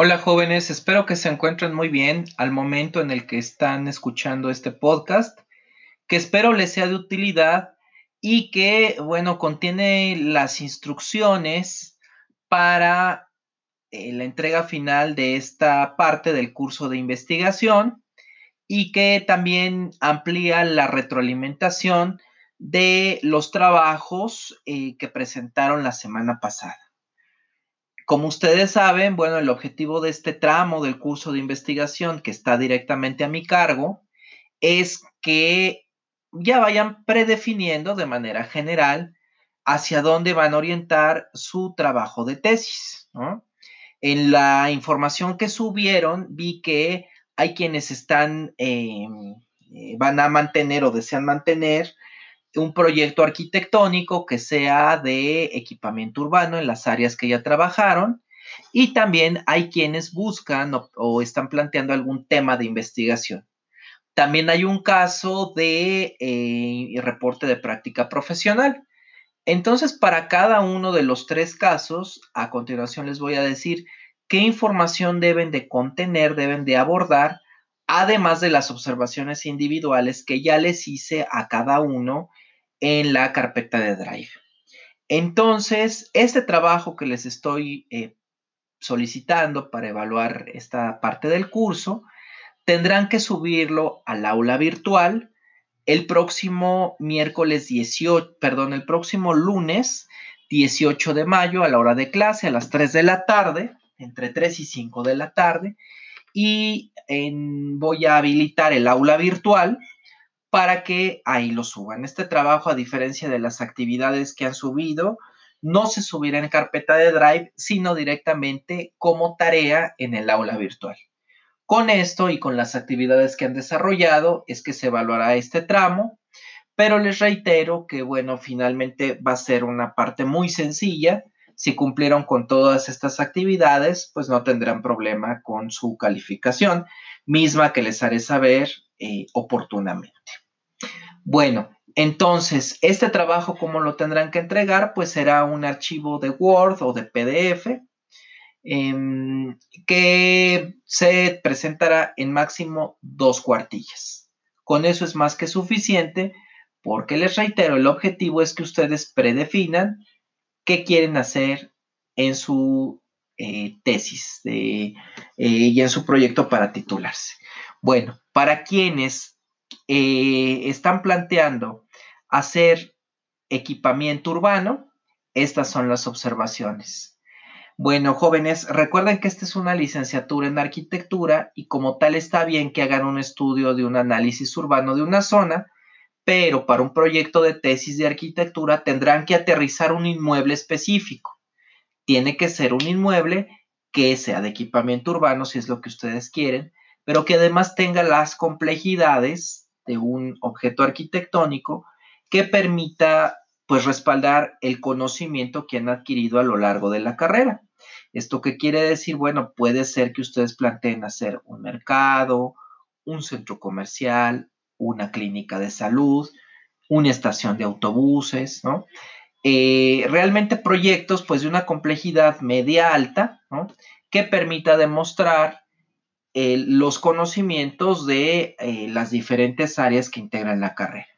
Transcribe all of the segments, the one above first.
Hola jóvenes, espero que se encuentren muy bien al momento en el que están escuchando este podcast, que espero les sea de utilidad y que, bueno, contiene las instrucciones para eh, la entrega final de esta parte del curso de investigación y que también amplía la retroalimentación de los trabajos eh, que presentaron la semana pasada. Como ustedes saben, bueno, el objetivo de este tramo del curso de investigación que está directamente a mi cargo es que ya vayan predefiniendo de manera general hacia dónde van a orientar su trabajo de tesis. En la información que subieron vi que hay quienes están, em, eh, van a mantener o desean mantener un proyecto arquitectónico que sea de equipamiento urbano en las áreas que ya trabajaron. Y también hay quienes buscan o, están planteando algún tema de investigación. También hay un caso de eh, reporte de práctica profesional. Entonces, para cada uno de los tres casos, a continuación les voy a decir qué información deben de contener, deben de abordar, además de las observaciones individuales que ya les hice a cada uno en la carpeta de Drive. Entonces, este trabajo que les estoy eh, solicitando para evaluar esta parte del curso, tendrán que subirlo al aula virtual el próximo miércoles 18, perdón, el próximo lunes 18 de mayo a la hora de clase a las 3 de la tarde, entre 3 y 5 de la tarde, y voy a habilitar el aula virtual para que ahí lo suban. Este trabajo, a diferencia de las actividades que han subido, no se subirá en carpeta de Drive, sino directamente como tarea en el aula virtual. Con esto y con las actividades que han desarrollado es que se evaluará este tramo, pero les reitero que, bueno, finalmente va a ser una parte muy sencilla. Si cumplieron con todas estas actividades, pues no tendrán problema con su calificación, misma que les haré saber eh, oportunamente. Bueno, entonces, este trabajo, ¿cómo lo tendrán que entregar? Pues será un archivo de Word o de PDF em, que se presentará en máximo dos cuartillas. Con eso es más que suficiente porque les reitero, el objetivo es que ustedes predefinan qué quieren hacer en su eh, tesis eh, y en su proyecto para titularse. Bueno, para quienes eh, están planteando hacer equipamiento urbano, estas son las observaciones. Bueno, jóvenes, recuerden que esta es una licenciatura en arquitectura y como tal está bien que hagan un estudio de un análisis urbano de una zona, pero para un proyecto de tesis de arquitectura tendrán que aterrizar un inmueble específico. Tiene que ser un inmueble que sea de equipamiento urbano, si es lo que ustedes quieren, pero que además tenga las complejidades de un objeto arquitectónico que permita pues respaldar el conocimiento que han adquirido a lo largo de la carrera. ¿Esto qué quiere decir? Bueno, puede ser que ustedes planteen hacer un mercado, un centro comercial, una clínica de salud, una estación de autobuses, ¿no? Eh, realmente proyectos pues de una complejidad media alta, ¿no? Que permita demostrar los conocimientos de eh, las diferentes áreas que integran la carrera,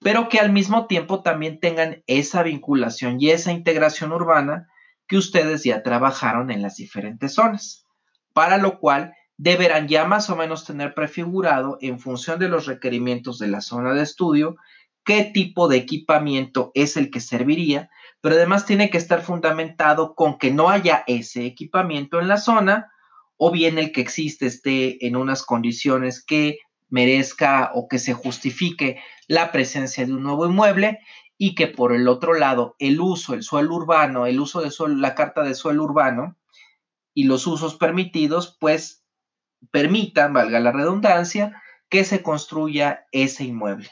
pero que al mismo tiempo también tengan esa vinculación y esa integración urbana que ustedes ya trabajaron en las diferentes zonas, para lo cual deberán ya más o menos tener prefigurado en función de los requerimientos de la zona de estudio qué tipo de equipamiento es el que serviría, pero además tiene que estar fundamentado con que no haya ese equipamiento en la zona o bien el que existe esté en unas condiciones que merezca o que se justifique la presencia de un nuevo inmueble y que por el otro lado el uso, el suelo urbano, el uso de suelo, la carta de suelo urbano y los usos permitidos, pues permitan, valga la redundancia, que se construya ese inmueble.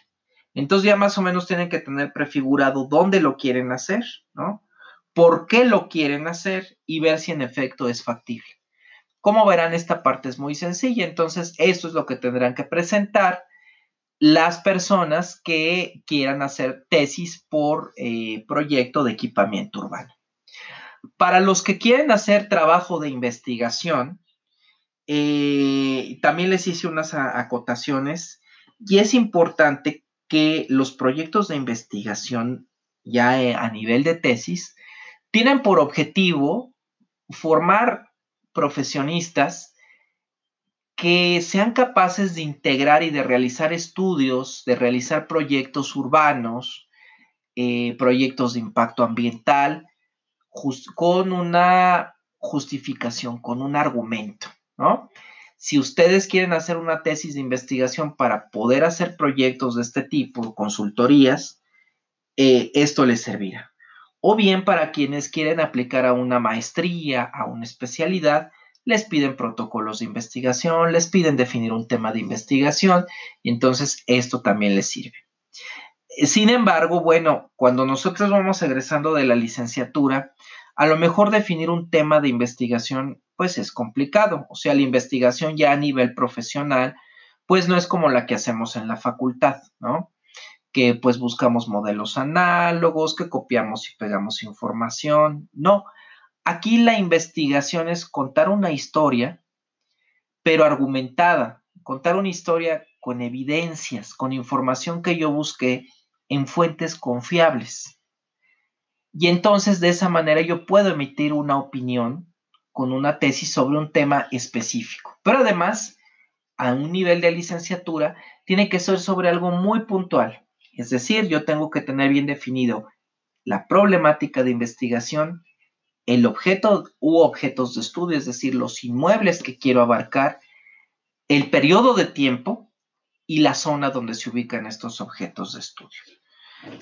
Entonces ya más o menos tienen que tener prefigurado dónde lo quieren hacer, ¿no? ¿Por qué lo quieren hacer? Y ver si en efecto es factible. Como verán, esta parte es muy sencilla, entonces esto es lo que tendrán que presentar las personas que quieran hacer tesis por eh, proyecto de equipamiento urbano. Para los que quieren hacer trabajo de investigación, eh, también les hice unas acotaciones y es importante que los proyectos de investigación ya eh, a nivel de tesis tienen por objetivo formar profesionistas que sean capaces de integrar y de realizar estudios, de realizar proyectos urbanos, eh, proyectos de impacto ambiental, con una justificación, con un argumento, Si ustedes quieren hacer una tesis de investigación para poder hacer proyectos de este tipo, consultorías, eh, esto les servirá. O bien para quienes quieren aplicar a una maestría, a una especialidad, les piden protocolos de investigación, les piden definir un tema de investigación y entonces esto también les sirve. Sin embargo, bueno, cuando nosotros vamos egresando de la licenciatura, a lo mejor definir un tema de investigación pues es complicado. O sea, la investigación ya a nivel profesional pues no es como la que hacemos en la facultad, ¿no? Que pues buscamos modelos análogos, que copiamos y pegamos información. No, aquí la investigación es contar una historia, pero argumentada, contar una historia con evidencias, con información que yo busqué en fuentes confiables. Y entonces de esa manera yo puedo emitir una opinión con una tesis sobre un tema específico. Pero además, a un nivel de licenciatura, tiene que ser sobre algo muy puntual. Es decir, yo tengo que tener bien definido la problemática de investigación, el objeto u objetos de estudio, es decir, los inmuebles que quiero abarcar, el periodo de tiempo y la zona donde se ubican estos objetos de estudio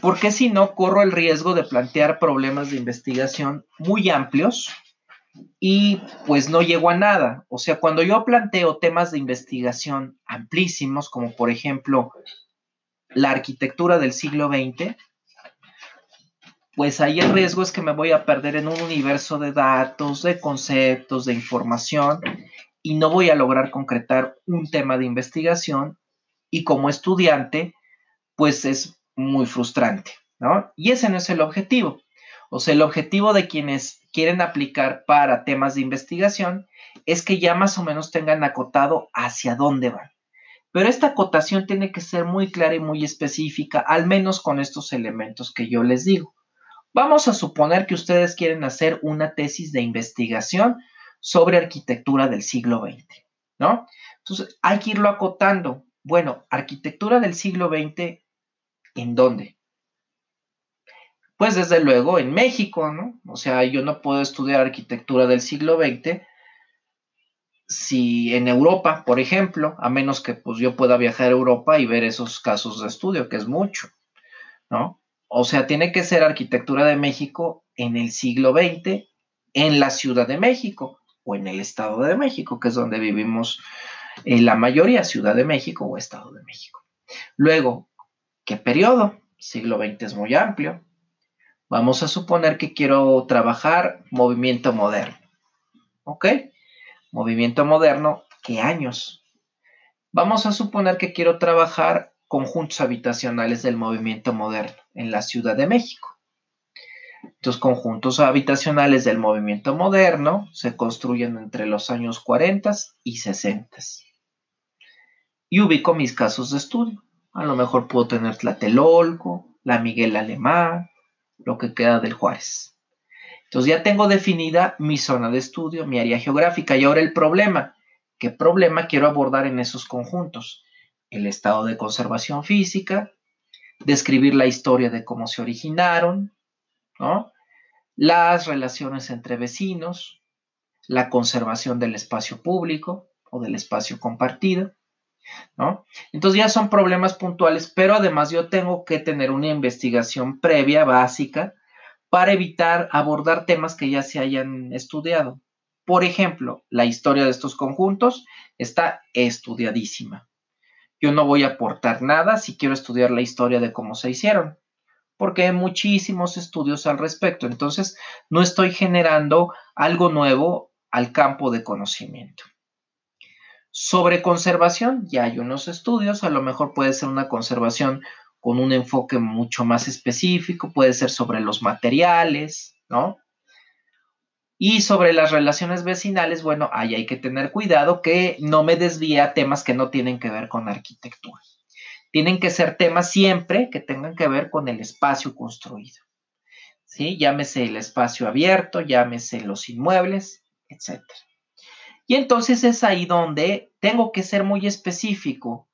porque si no corro el riesgo de plantear problemas de investigación muy amplios y pues no llego a nada. O sea, cuando yo planteo temas de investigación amplísimos, como por ejemplo la arquitectura del siglo XX, pues ahí el riesgo es que me voy a perder en un universo de datos, de conceptos, de información y no voy a lograr concretar un tema de investigación y como estudiante, pues es muy frustrante, ¿no? Y ese no es el objetivo. O sea, el objetivo de quienes quieren aplicar para temas de investigación es que ya más o menos tengan acotado hacia dónde van. Pero esta acotación tiene que ser muy clara y muy específica, al menos con estos elementos que yo les digo. Vamos a suponer que ustedes quieren hacer una tesis de investigación sobre arquitectura del siglo XX, ¿no? Entonces, hay que irlo acotando. Bueno, arquitectura del siglo XX ¿En dónde? Pues desde luego en México, ¿no? O sea, yo no puedo estudiar arquitectura del siglo XX si en Europa, por ejemplo, a menos que pues yo pueda viajar a Europa y ver esos casos de estudio, que es mucho, ¿no? O sea, tiene que ser arquitectura de México en el siglo XX, en la Ciudad de México o en el Estado de México, que es donde vivimos en la mayoría, Ciudad de México o Estado de México. Luego, ¿Qué periodo? Siglo XX es muy amplio. Vamos a suponer que quiero trabajar movimiento moderno. ¿Ok? Movimiento moderno, ¿qué años? Vamos a suponer que quiero trabajar conjuntos habitacionales del movimiento moderno en la Ciudad de México. Estos conjuntos habitacionales del movimiento moderno se construyen entre los años 40 y 60. Y ubico mis casos de estudio. A lo mejor puedo tener Tlatelolco, la Miguel Alemán, lo que queda del Juárez. Entonces ya tengo definida mi zona de estudio, mi área geográfica. Y ahora el problema. ¿Qué problema quiero abordar en esos conjuntos? El estado de conservación física, describir la historia de cómo se originaron, ¿no? las relaciones entre vecinos, la conservación del espacio público o del espacio compartido, ¿no? Entonces ya son problemas puntuales, pero además yo tengo que tener una investigación previa, básica, para evitar abordar temas que ya se hayan estudiado. Por ejemplo, la historia de estos conjuntos está estudiadísima. Yo no voy a aportar nada si quiero estudiar la historia de cómo se hicieron, porque hay muchísimos estudios al respecto. Entonces, no estoy generando algo nuevo al campo de conocimiento. Sobre conservación, ya hay unos estudios, a lo mejor puede ser una conservación con un enfoque mucho más específico, puede ser sobre los materiales, ¿no? Y sobre las relaciones vecinales, bueno, ahí hay que tener cuidado que no me desvíe a temas que no tienen que ver con arquitectura. Tienen que ser temas siempre que tengan que ver con el espacio construido. ¿Sí? Llámese el espacio abierto, llámese los inmuebles, etc. Y entonces es ahí donde tengo que ser muy específico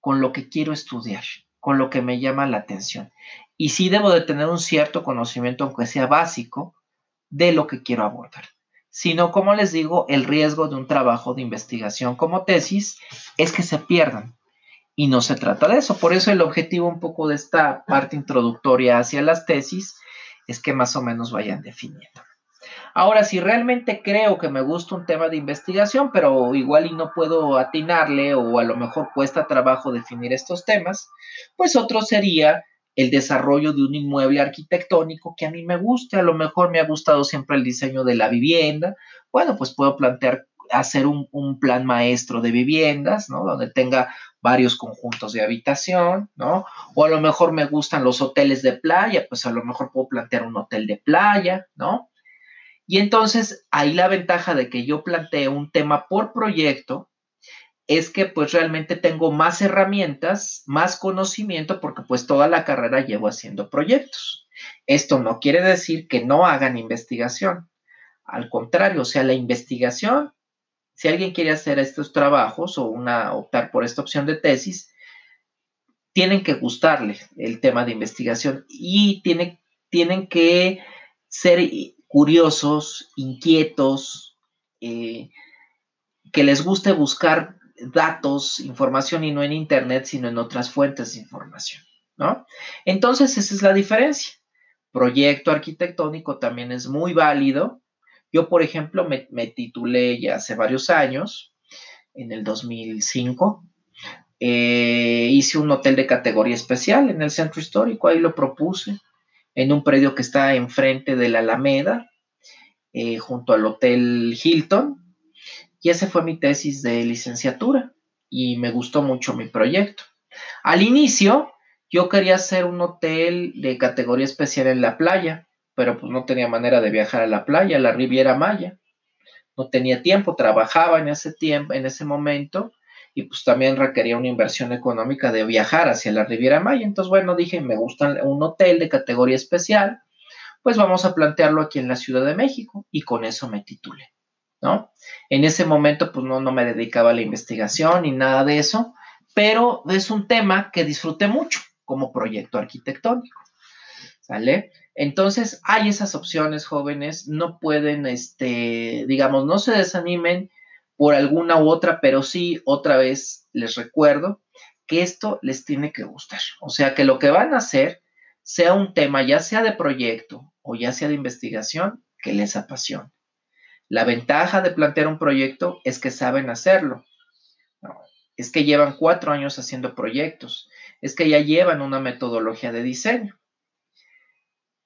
con lo que quiero estudiar, con lo que me llama la atención. Y sí debo de tener un cierto conocimiento, aunque sea básico, de lo que quiero abordar. Si no, como les digo, el riesgo de un trabajo de investigación como tesis es que se pierdan. Y no se trata de eso. Por eso el objetivo un poco de esta parte introductoria hacia las tesis es que más o menos vayan definiendo. Ahora, si realmente creo que me gusta un tema de investigación, pero igual y no puedo atinarle o a lo mejor cuesta trabajo definir estos temas, pues otro sería el desarrollo de un inmueble arquitectónico que a mí me guste. A lo mejor me ha gustado siempre el diseño de la vivienda. Bueno, pues puedo plantear hacer un, un plan maestro de viviendas, ¿no? Donde tenga varios conjuntos de habitación, ¿no? O a lo mejor me gustan los hoteles de playa, pues a lo mejor puedo plantear un hotel de playa, ¿no? Y entonces ahí la ventaja de que yo plantee un tema por proyecto es que pues realmente tengo más herramientas, más conocimiento, porque pues toda la carrera llevo haciendo proyectos. Esto no quiere decir que no hagan investigación. Al contrario, o sea, la investigación, si alguien quiere hacer estos trabajos o una, optar por esta opción de tesis, tienen que gustarle el tema de investigación y tiene, tienen que ser curiosos, inquietos, eh, que les guste buscar datos, información y no en Internet, sino en otras fuentes de información, ¿no? Entonces, esa es la diferencia. Proyecto arquitectónico también es muy válido. Yo, por ejemplo, me, titulé ya hace varios años, en el 2005, eh, hice un hotel de categoría especial en el centro histórico, ahí lo propuse, en un predio que está enfrente de la Alameda, eh, junto al Hotel Hilton, y esa fue mi tesis de licenciatura y me gustó mucho mi proyecto. Al inicio, yo quería hacer un hotel de categoría especial en la playa, pero pues no tenía manera de viajar a la playa, a la Riviera Maya. No tenía tiempo, trabajaba en ese tiempo, en ese momento, y pues también requería una inversión económica de viajar hacia la Riviera Maya. Entonces, bueno, dije, me gusta un hotel de categoría especial, pues vamos a plantearlo aquí en la Ciudad de México, y con eso me titulé. ¿no? En ese momento, pues no, no me dedicaba a la investigación ni nada de eso, pero es un tema que disfruté mucho como proyecto arquitectónico, ¿sale? Entonces, hay esas opciones, jóvenes, no pueden, este, digamos, no se desanimen por alguna u otra, pero sí, otra vez les recuerdo que esto les tiene que gustar. O sea, que lo que van a hacer sea un tema, ya sea de proyecto o ya sea de investigación, que les apasione. La ventaja de plantear un proyecto es que saben hacerlo. es que llevan cuatro años haciendo proyectos. Es que ya llevan una metodología de diseño.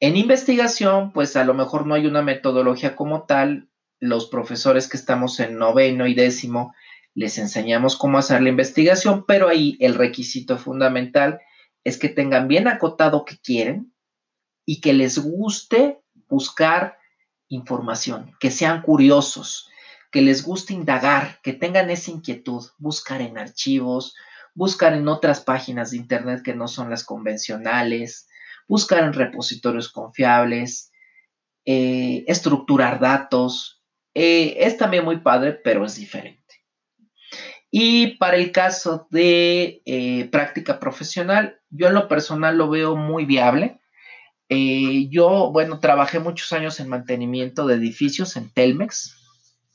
En investigación, pues a lo mejor no hay una metodología como tal. Los profesores que estamos en noveno y décimo les enseñamos cómo hacer la investigación, pero ahí el requisito fundamental es que tengan bien acotado que quieren y que les guste buscar información, que sean curiosos, que les guste indagar, que tengan esa inquietud, buscar en archivos, buscar en otras páginas de Internet que no son las convencionales, buscar en repositorios confiables, eh, estructurar datos. Eh, es también muy padre, pero es diferente. Y para el caso de eh, práctica profesional, yo en lo personal lo veo muy viable. Eh, yo, bueno, trabajé muchos años en mantenimiento de edificios en Telmex.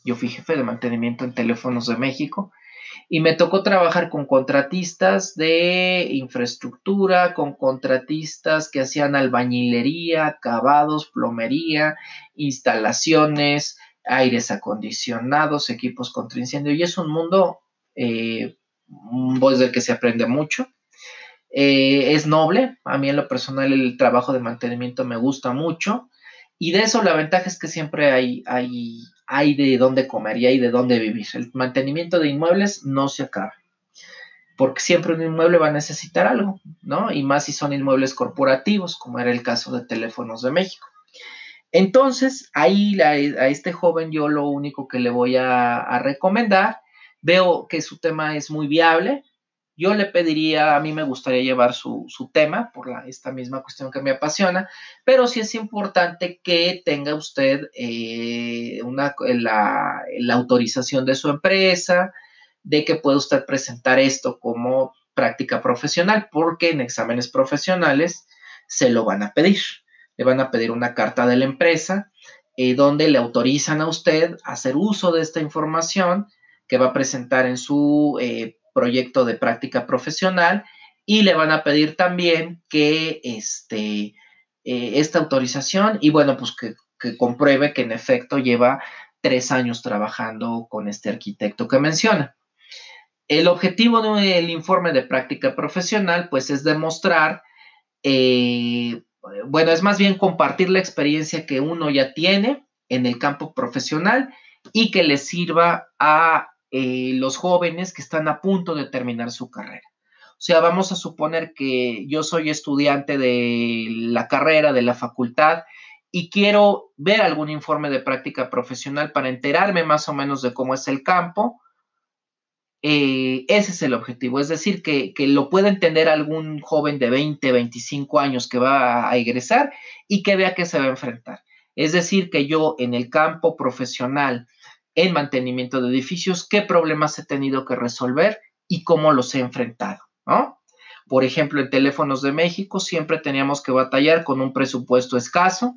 Yo fui jefe de mantenimiento en Teléfonos de México y me tocó trabajar con contratistas de infraestructura, con contratistas que hacían albañilería, acabados, plomería, instalaciones, aires acondicionados, equipos contra incendio. Y es un mundo eh, del que se aprende mucho. Eh, es noble, a mí en lo personal el trabajo de mantenimiento me gusta mucho y de eso la ventaja es que siempre hay, hay, hay de dónde comer y hay de dónde vivir. El mantenimiento de inmuebles no se acaba, porque siempre un inmueble va a necesitar algo, ¿no? Y más si son inmuebles corporativos, como era el caso de Teléfonos de México. Entonces, ahí a este joven yo lo único que le voy a, recomendar, veo que su tema es muy viable, yo le pediría, a mí me gustaría llevar su, tema por esta misma cuestión que me apasiona, pero sí es importante que tenga usted eh, la, la, autorización de su empresa, de que pueda usted presentar esto como práctica profesional, porque en exámenes profesionales se lo van a pedir le van a pedir una carta de la empresa eh, donde le autorizan a usted a hacer uso de esta información que va a presentar en su eh, proyecto de práctica profesional y le van a pedir también que este, eh, esta autorización y bueno, pues que, compruebe que en efecto lleva tres años trabajando con este arquitecto que menciona. El objetivo del informe de práctica profesional, pues, es demostrar bueno, es más bien compartir la experiencia que uno ya tiene en el campo profesional y que le sirva a eh, los jóvenes que están a punto de terminar su carrera. O sea, vamos a suponer que yo soy estudiante de la carrera, de la facultad, y quiero ver algún informe de práctica profesional para enterarme más o menos de cómo es el campo eh, ese es el objetivo, es decir, que, lo pueda entender algún joven de 20, 25 años que va a egresar y que vea que se va a enfrentar. Es decir, que yo en el campo profesional, en mantenimiento de edificios, qué problemas he tenido que resolver y cómo los he enfrentado, ¿no? Por ejemplo, en Teléfonos de México siempre teníamos que batallar con un presupuesto escaso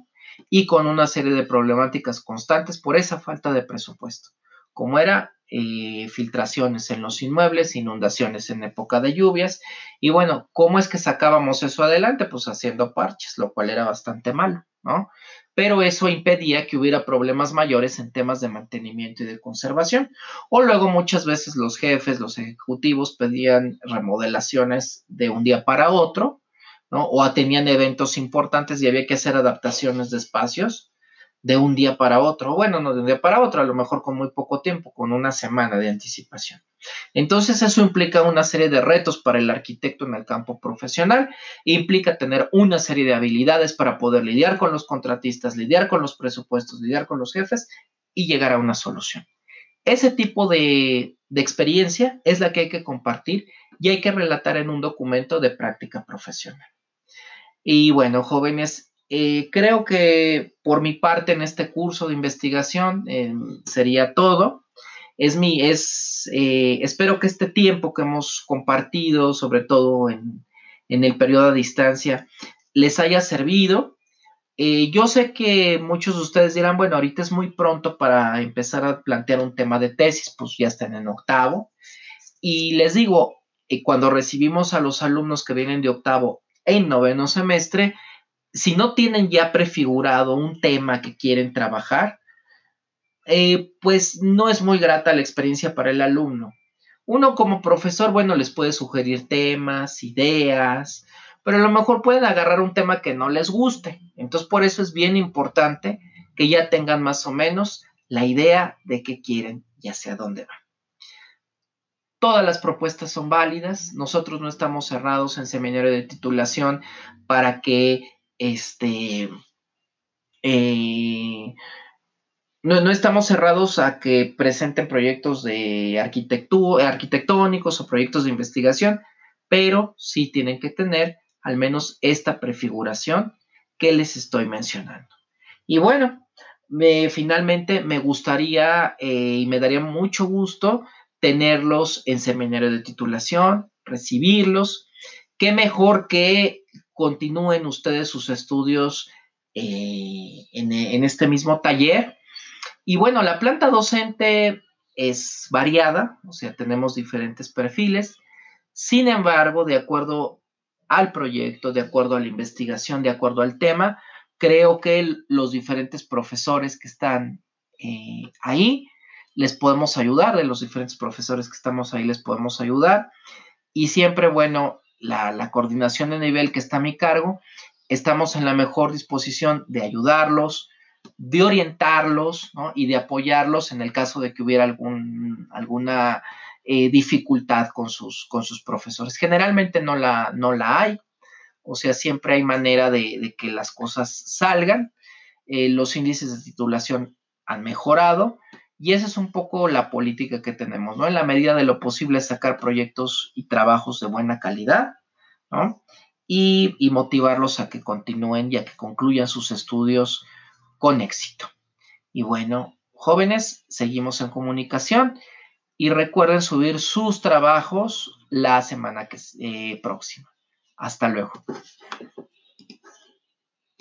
y con una serie de problemáticas constantes por esa falta de presupuesto, como era eh, filtraciones en los inmuebles, inundaciones en época de lluvias. Y bueno, ¿cómo es que sacábamos eso adelante? Pues haciendo parches, lo cual era bastante malo, ¿no? Pero eso impedía que hubiera problemas mayores en temas de mantenimiento y de conservación. O luego muchas veces los jefes, los ejecutivos pedían remodelaciones de un día para otro, ¿no? O tenían eventos importantes y había que hacer adaptaciones de espacios de un día para otro, bueno, no de un día para otro, a lo mejor con muy poco tiempo, con una semana de anticipación. Entonces eso implica una serie de retos para el arquitecto en el campo profesional, implica tener una serie de habilidades para poder lidiar con los contratistas, lidiar con los presupuestos, lidiar con los jefes y llegar a una solución. Ese tipo de, de experiencia es la que hay que compartir y hay que relatar en un documento de práctica profesional. Y bueno, jóvenes, eh, creo que por mi parte en este curso de investigación eh, sería todo. Es mi, es, eh, espero que este tiempo que hemos compartido, sobre todo en, en el periodo a distancia, les haya servido. yo sé que muchos de ustedes dirán, bueno, ahorita es muy pronto para empezar a plantear un tema de tesis, pues ya están en octavo. Y les digo, cuando recibimos a los alumnos que vienen de octavo en noveno semestre, si no tienen ya prefigurado un tema que quieren trabajar, eh, pues no es muy grata la experiencia para el alumno. Uno como profesor, bueno, les puede sugerir temas, ideas, pero a lo mejor pueden agarrar un tema que no les guste. Entonces, por eso es bien importante que ya tengan más o menos la idea de qué quieren y hacia dónde van. Todas las propuestas son válidas. Nosotros no estamos cerrados en seminario de titulación para que este, eh, no, estamos cerrados a que presenten proyectos de arquitectónicos o proyectos de investigación, pero sí tienen que tener al menos esta prefiguración que les estoy mencionando. Y bueno, finalmente me gustaría eh, y me daría mucho gusto tenerlos en seminario de titulación, recibirlos. Qué mejor que continúen ustedes sus estudios eh, en, este mismo taller. Y bueno, la planta docente es variada, o sea, tenemos diferentes perfiles. Sin embargo, de acuerdo al proyecto, de acuerdo a la investigación, de acuerdo al tema, creo que los diferentes profesores que están eh, ahí les podemos ayudar, de los diferentes profesores que estamos ahí les podemos ayudar. Y siempre, bueno, la, coordinación de nivel que está a mi cargo, estamos en la mejor disposición de ayudarlos, de orientarlos y de apoyarlos en el caso de que hubiera algún, alguna eh, dificultad con sus, con sus profesores. Generalmente no la, no la hay, o sea, siempre hay manera de, que las cosas salgan. eh, los índices de titulación han mejorado y esa es un poco la política que tenemos, ¿no? En la medida de lo posible sacar proyectos y trabajos de buena calidad, ¿no? Y, motivarlos a que continúen y a que concluyan sus estudios con éxito. Y bueno, jóvenes, seguimos en comunicación y recuerden subir sus trabajos la semana que, eh, próxima. Hasta luego.